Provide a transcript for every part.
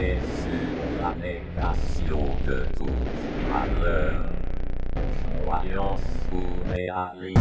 C'est sur la négation de toute valeur. Croyance ou réalité.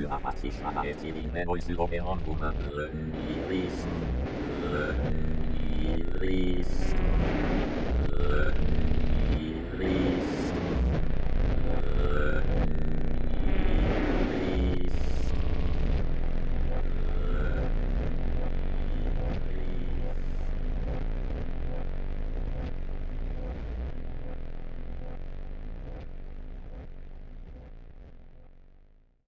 Sympathischer Häftlinge äußerungen umhandeln. Die Rist. Die Rist.